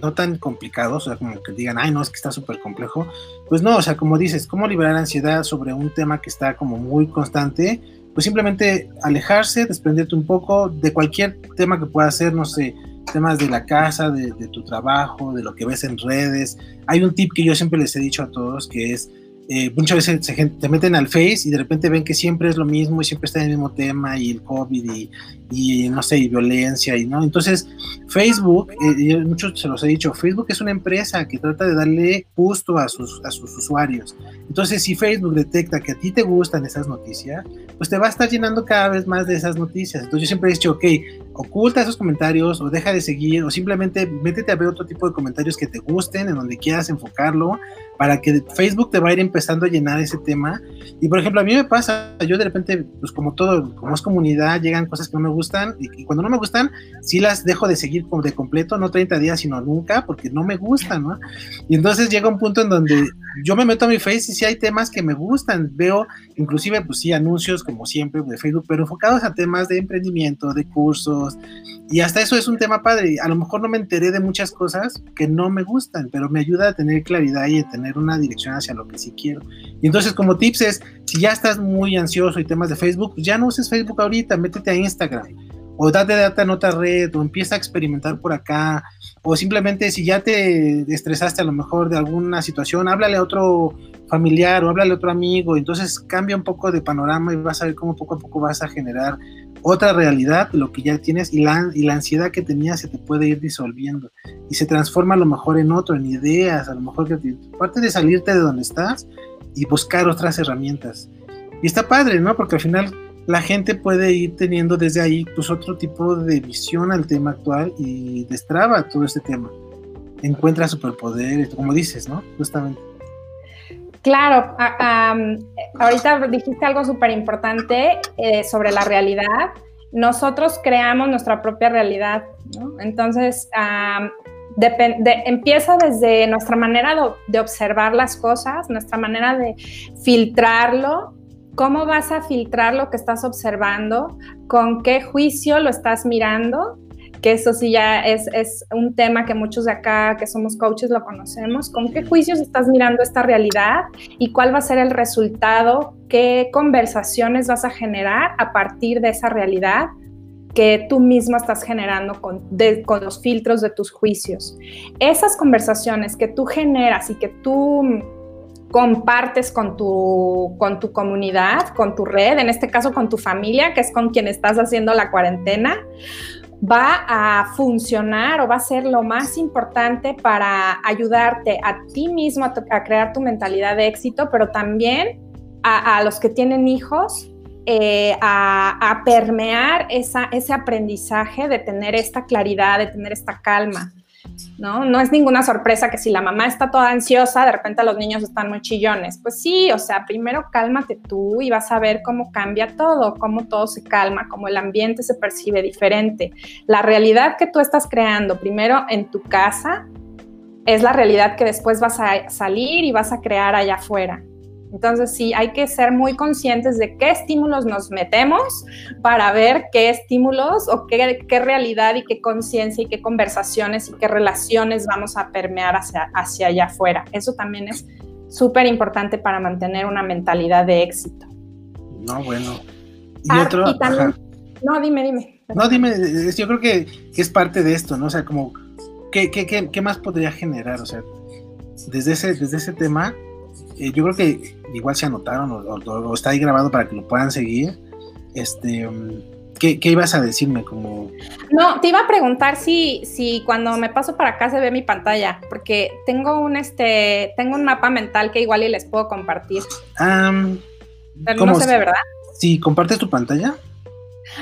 no tan complicados, o sea, como que digan, ay, no, es que está súper complejo. Pues no, o sea, como dices, cómo liberar ansiedad sobre un tema que está como muy constante, pues simplemente alejarse, desprenderte un poco de cualquier tema que pueda ser, no sé, temas de la casa, de, tu trabajo, de lo que ves en redes. Hay un tip que yo siempre les he dicho a todos que es eh, muchas veces se, te meten al Face y de repente ven que siempre es lo mismo y siempre está en el mismo tema y el COVID y, y no sé, y violencia y no. Entonces, Facebook, eh, muchos se los he dicho, Facebook es una empresa que trata de darle gusto a sus, a sus usuarios. Entonces, si Facebook detecta que a ti te gustan esas noticias, pues te va a estar llenando cada vez más de esas noticias. Entonces, yo siempre he dicho, ok, oculta esos comentarios o deja de seguir o simplemente métete a ver otro tipo de comentarios que te gusten, en donde quieras enfocarlo, para que Facebook te va a ir empezando a llenar ese tema. Y por ejemplo, a mí me pasa, yo de repente, pues como todo, como es comunidad, llegan cosas que no me gustan y, cuando no me gustan, sí las dejo de seguir de completo, no 30 días, sino nunca, porque no me gustan, ¿no? Y entonces llega un punto en donde yo me meto a mi Face y sí hay temas que me gustan, veo inclusive, pues sí, anuncios como siempre de Facebook, pero enfocados a temas de emprendimiento, de cursos, y hasta eso es un tema padre. A lo mejor no me enteré de muchas cosas que no me gustan, pero me ayuda a tener claridad y a tener una dirección hacia lo que sí quiero. Y entonces como tips es, si ya estás muy ansioso y temas de Facebook, ya no uses Facebook ahorita, métete a Instagram o date de en otra red, o empieza a experimentar por acá, o simplemente si ya te estresaste a lo mejor de alguna situación, háblale a otro familiar o háblale a otro amigo, entonces cambia un poco de panorama y vas a ver cómo poco a poco vas a generar otra realidad, lo que ya tienes, y la, y la ansiedad que tenías se te puede ir disolviendo y se transforma a lo mejor en otro, en ideas, a lo mejor que te, aparte de salirte de donde estás y buscar otras herramientas. Y está padre, ¿no? Porque al final la gente puede ir teniendo desde ahí pues otro tipo de visión al tema actual y destraba todo este tema. Encuentra superpoderes, como dices, ¿no? Justamente. Claro, ahorita dijiste algo súper importante eh, sobre la realidad. Nosotros creamos nuestra propia realidad, ¿no? Entonces, empieza desde nuestra manera de, observar las cosas, nuestra manera de filtrarlo. ¿Cómo vas a filtrar lo que estás observando? ¿Con qué juicio lo estás mirando? Que eso sí ya es, un tema que muchos de acá que somos coaches lo conocemos. ¿Con qué juicios estás mirando esta realidad y cuál va a ser el resultado? ¿Qué conversaciones vas a generar a partir de esa realidad? que tú mismo estás generando con, con los filtros de tus juicios. Esas conversaciones que tú generas y que tú compartes con tu, con tu comunidad, con tu red, en este caso con tu familia, que es con quien estás haciendo la cuarentena, va a funcionar o va a ser lo más importante para ayudarte a ti mismo a, crear tu mentalidad de éxito, pero también a, los que tienen hijos eh, a, permear ese aprendizaje de tener esta claridad, de tener esta calma. ¿No? No es ninguna sorpresa que si la mamá está toda ansiosa, de repente los niños están muy chillones. Pues sí, o sea, primero cálmate tú y vas a ver cómo cambia todo, cómo todo se calma, cómo el ambiente se percibe diferente. La realidad que tú estás creando primero en tu casa es la realidad que después vas a salir y vas a crear allá afuera. Entonces sí, hay que ser muy conscientes de qué estímulos nos metemos para ver qué estímulos o qué, realidad y qué conciencia y qué conversaciones y qué relaciones vamos a permear hacia, hacia allá afuera. Eso también es súper importante para mantener una mentalidad de éxito. No, bueno. Y ah, otro... no, dime, dime. No, dime, yo creo que, es parte de esto, ¿no? O sea, como, ¿qué, qué, qué, qué más podría generar? O sea, desde ese, desde ese tema, eh, yo creo que igual se anotaron o, está ahí grabado para que lo puedan seguir. Este, ¿qué, ibas a decirme? Como... No, te iba a preguntar si, si cuando me paso para acá se ve mi pantalla, porque tengo un, este, tengo un mapa mental que igual y les puedo compartir. Pero no se ve, ¿verdad? Sí, ¿compartes tu pantalla?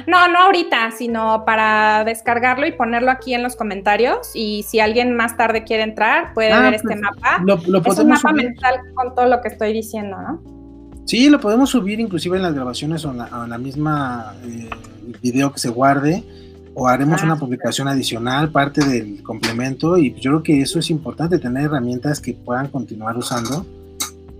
No, no ahorita, sino para descargarlo y ponerlo aquí en los comentarios. Y si alguien más tarde quiere entrar, puede ah, ver este pues, mapa. Lo, es un mapa mental con todo lo que estoy diciendo, ¿no? Sí, lo podemos subir inclusive en las grabaciones o en la, misma eh, video que se guarde. O haremos ah, una publicación adicional, parte del complemento. Y yo creo que eso es importante, tener herramientas que puedan continuar usando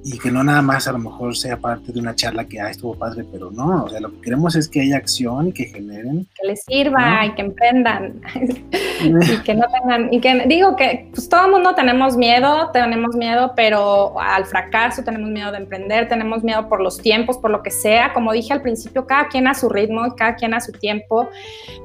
y que no nada más a lo mejor sea parte de una charla que ah, estuvo padre, pero no, o sea, lo que queremos es que haya acción y que generen. Que les sirva y que emprendan. [LAUGHS] Y que no tengan, y que digo que pues todo el mundo tenemos miedo, tenemos miedo, pero al fracaso, tenemos miedo de emprender, tenemos miedo por los tiempos, por lo que sea, como dije al principio, cada quien a su ritmo, cada quien a su tiempo,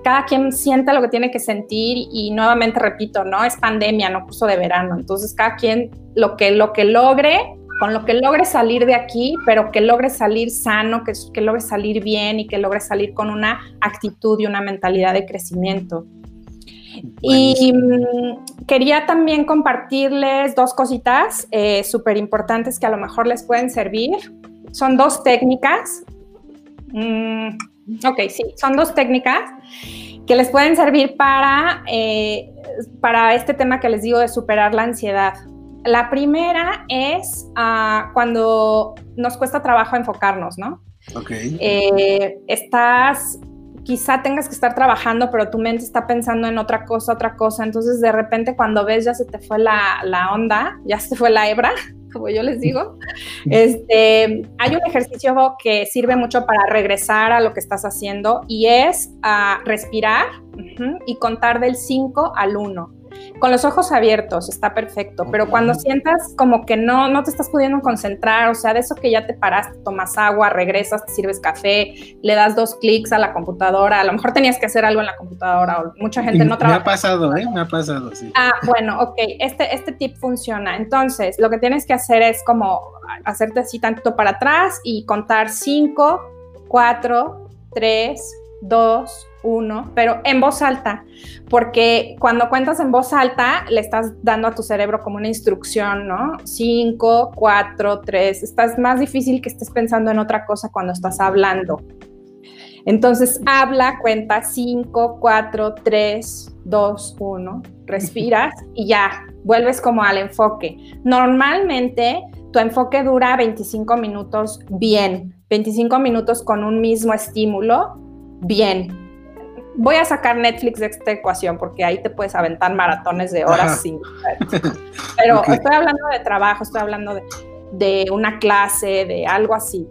cada quien sienta lo que tiene que sentir y nuevamente repito, no es pandemia, no curso de verano, entonces cada quien lo que, lo que logre con lo que logre salir de aquí, pero que logre salir sano, que, que logre salir bien y que logre salir con una actitud y una mentalidad de crecimiento. Y mm, quería también compartirles dos cositas eh, súper importantes que a lo mejor les pueden servir. Son dos técnicas. Mm, ok, sí, son dos técnicas que les pueden servir para, eh, para este tema que les digo de superar la ansiedad. La primera es ah, cuando nos cuesta trabajo enfocarnos, ¿no? Ok. Eh, estás, quizá tengas que estar trabajando, pero tu mente está pensando en otra cosa, otra cosa. Entonces, de repente, cuando ves, ya se te fue la, onda, ya se fue la hebra, [LAUGHS] como yo les digo. [LAUGHS] Este, hay un ejercicio que sirve mucho para regresar a lo que estás haciendo y es ah, respirar y contar del 5 al 1 con los ojos abiertos, está perfecto, pero cuando sientas como que no, no te estás pudiendo concentrar, o sea, de eso que ya te paraste, tomas agua, regresas, te sirves café, le das dos clics a la computadora, a lo mejor tenías que hacer algo en la computadora, o mucha gente no trabaja. Me ha pasado, ¿eh? Me ha pasado, sí. Ah, bueno, ok, este, este tip funciona. Entonces, lo que tienes que hacer es como hacerte así tanto para atrás y contar cinco, cuatro, tres, dos, uno, pero en voz alta, porque cuando cuentas en voz alta le estás dando a tu cerebro como una instrucción, ¿no? Cinco, cuatro, tres, estás más difícil que estés pensando en otra cosa cuando estás hablando. Entonces habla, cuenta cinco, cuatro, tres, dos, uno, respiras [LAUGHS] y ya, vuelves como al enfoque. Normalmente tu enfoque dura 25 minutos bien, 25 minutos con un mismo estímulo bien voy a sacar Netflix de esta ecuación porque ahí te puedes aventar maratones de horas sin... Pero estoy hablando de trabajo, estoy hablando de, una clase, de algo así.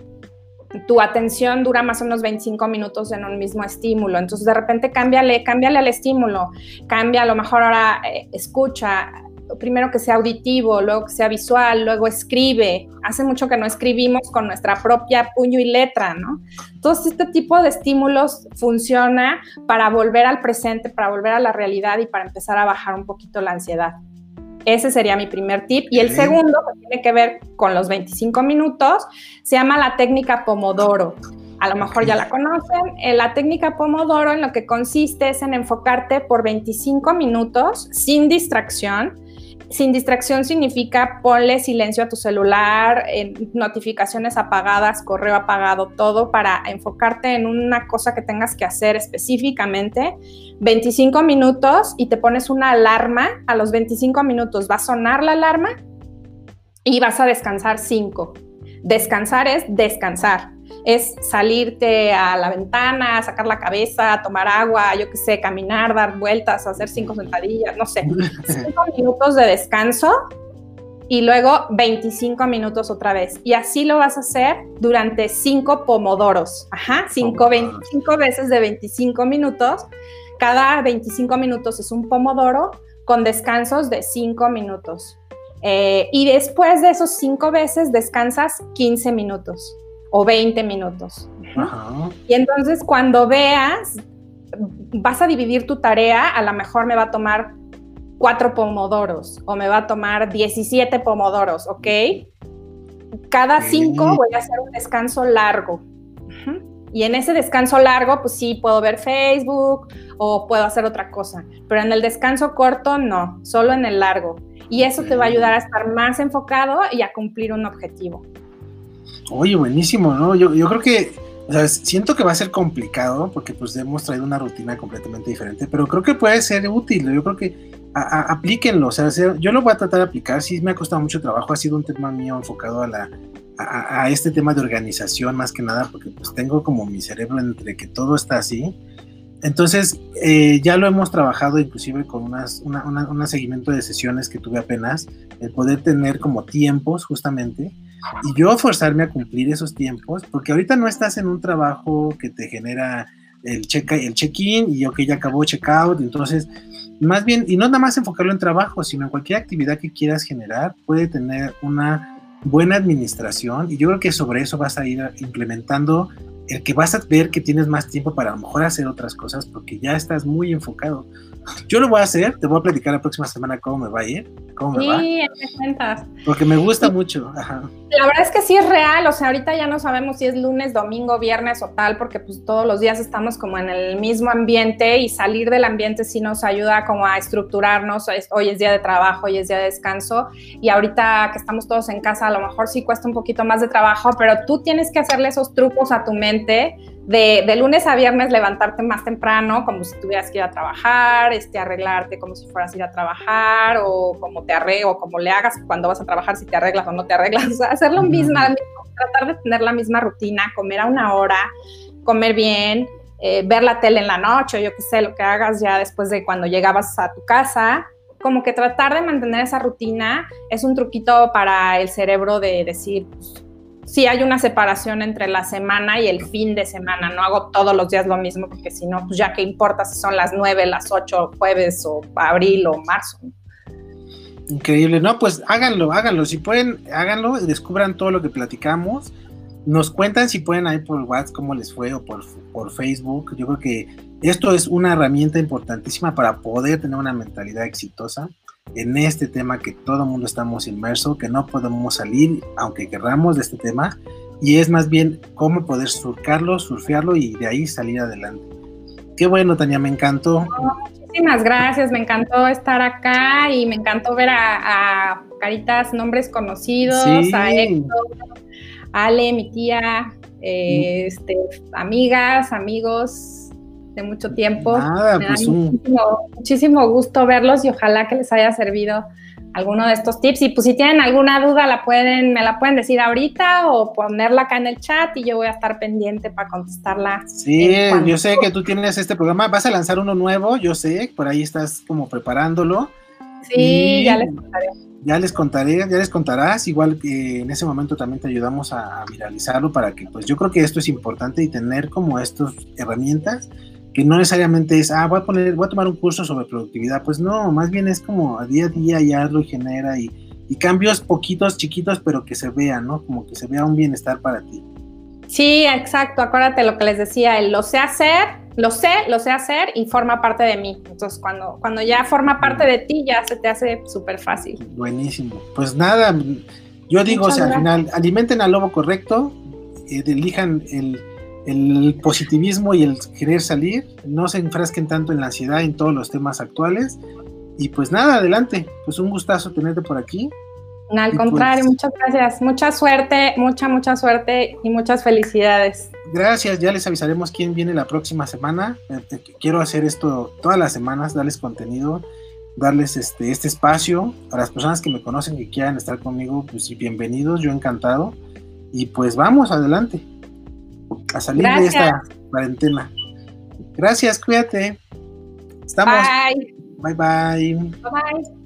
Tu atención dura más o menos 25 minutos en un mismo estímulo, entonces de repente cámbiale, cámbiale al estímulo, cambia a lo mejor ahora eh, escucha, primero que sea auditivo, luego que sea visual, luego escribe. Hace mucho que no escribimos con nuestra propia puño y letra, ¿no? Entonces, este tipo de estímulos funciona para volver al presente, para volver a la realidad y para empezar a bajar un poquito la ansiedad. Ese sería mi primer tip. Y el segundo, que tiene que ver con los 25 minutos, se llama la técnica Pomodoro. a lo mejor ya la conocen. Eh, la técnica Pomodoro en lo que consiste es en enfocarte por 25 minutos sin distracción. Sin distracción significa ponle silencio a tu celular, notificaciones apagadas, correo apagado, todo para enfocarte en una cosa que tengas que hacer específicamente. 25 minutos y te pones una alarma. A los 25 minutos va a sonar la alarma y vas a descansar 5. Descansar es descansar es salirte a la ventana, sacar la cabeza, tomar agua, yo qué sé, caminar, dar vueltas, hacer cinco sentadillas, no sé, [LAUGHS] cinco minutos de descanso y luego 25 minutos otra vez. Y así lo vas a hacer durante cinco pomodoros. Ajá, cinco, 25 veces de 25 minutos. Cada 25 minutos es un pomodoro con descansos de 5 minutos. Eh, y después de esos cinco veces descansas 15 minutos o 20 minutos. Y entonces cuando veas, vas a dividir tu tarea, a lo mejor me va a tomar cuatro pomodoros o me va a tomar 17 pomodoros, ¿ok? Cada cinco voy a hacer un descanso largo. Y en ese descanso largo, pues sí, puedo ver Facebook o puedo hacer otra cosa. Pero en el descanso corto, no, solo en el largo. Y eso te va a ayudar a estar más enfocado y a cumplir un objetivo. Oye, buenísimo, ¿no? Yo, yo creo que, o sea, siento que va a ser complicado porque pues hemos traído una rutina completamente diferente, pero creo que puede ser útil. Yo creo que aplíquenlo, o sea, yo lo voy a tratar de aplicar. Sí, me ha costado mucho trabajo, ha sido un tema mío enfocado a la a, este tema de organización más que nada, porque pues tengo como mi cerebro entre que todo está así. Entonces, eh, ya lo hemos trabajado inclusive con unas, una, un seguimiento de sesiones que tuve apenas, el poder tener como tiempos justamente y yo forzarme a cumplir esos tiempos, porque ahorita no estás en un trabajo que te genera el check el check-in y ok, ya acabó check-out, entonces más bien, y no nada más enfocarlo en trabajo, sino en cualquier actividad que quieras generar, puede tener una buena administración y yo creo que sobre eso vas a ir implementando el que vas a ver que tienes más tiempo para a lo mejor hacer otras cosas porque ya estás muy enfocado. Yo lo voy a hacer, te voy a platicar la próxima semana cómo me va a ir, cómo me sí, va. me cuentas. Porque me gusta mucho. La verdad es que sí es real, o sea, ahorita ya no sabemos si es lunes, domingo, viernes o tal, porque pues todos los días estamos como en el mismo ambiente y salir del ambiente sí nos ayuda como a estructurarnos. Hoy es día de trabajo, hoy es día de descanso y ahorita que estamos todos en casa a lo mejor sí cuesta un poquito más de trabajo, pero tú tienes que hacerle esos trucos a tu mente de, lunes a viernes levantarte más temprano, como si tuvieras que ir a trabajar, este, arreglarte como si fueras a ir a trabajar, o como te arreglo, como le hagas cuando vas a trabajar, si te arreglas o no te arreglas, [LAUGHS] hacer lo mismo, tratar de tener la misma rutina, comer a una hora, comer bien, eh, ver la tele en la noche, yo qué sé, lo que hagas ya después de cuando llegabas a tu casa, como que tratar de mantener esa rutina es un truquito para el cerebro de decir, pues, sí hay una separación entre la semana y el fin de semana. No hago todos los días lo mismo porque si no, pues ya qué importa si son las 9, las 8, jueves o abril o marzo. Increíble, no, pues háganlo, háganlo. Si pueden, háganlo, descubran todo lo que platicamos. Nos cuentan si pueden ahí por WhatsApp cómo les fue o por, por Facebook. Yo creo que esto es una herramienta importantísima para poder tener una mentalidad exitosa en este tema que todo el mundo estamos inmerso, que no podemos salir, aunque querramos, de este tema, y es más bien cómo poder surcarlo, surfearlo y de ahí salir adelante. Qué bueno, Tania, me encantó. muchísimas gracias, me encantó estar acá y me encantó ver a, caritas, nombres conocidos, a Héctor, Ale, mi tía, eh, este, amigas, amigos, mucho tiempo. Me pues muchísimo, gusto verlos y ojalá que les haya servido alguno de estos tips. Y pues si tienen alguna duda, la pueden, me la pueden decir ahorita o ponerla acá en el chat y yo voy a estar pendiente para contestarla. Sí, yo sé que tú tienes este programa, vas a lanzar uno nuevo, yo sé, por ahí estás como preparándolo. Sí, ya les contaré. Ya les contaré, ya les contarás, igual que en ese momento también te ayudamos a, a viralizarlo para que pues yo creo que esto es importante y tener como estas herramientas que no necesariamente es, ah, voy a poner, voy a tomar un curso sobre productividad, pues no, más bien es como a día a día ya lo genera y, cambios poquitos, chiquitos, pero que se vean, ¿no? Como que se vea un bienestar para ti. Sí, exacto, acuérdate lo que les decía, el lo sé hacer, lo sé, lo sé hacer y forma parte de mí. Entonces, cuando, cuando ya forma parte de ti, ya se te hace súper fácil. Buenísimo. Pues nada, yo digo, o sea, al final, alimenten al lobo correcto, eh, elijan el el positivismo y el querer salir, no se enfrasquen tanto en la ansiedad en todos los temas actuales. Y pues nada, adelante, pues un gustazo tenerte por aquí. Al contrario, pues muchas gracias. Mucha suerte, mucha, mucha suerte y muchas felicidades. Gracias, ya les avisaremos quién viene la próxima semana. Eh, quiero hacer esto todas las semanas, darles contenido, darles este, este espacio. A las personas que me conocen que quieran estar conmigo, pues bienvenidos, yo encantado. Y pues vamos, adelante. A salir de esta cuarentena. Gracias, cuídate. Estamos. Bye. Bye bye. Bye bye.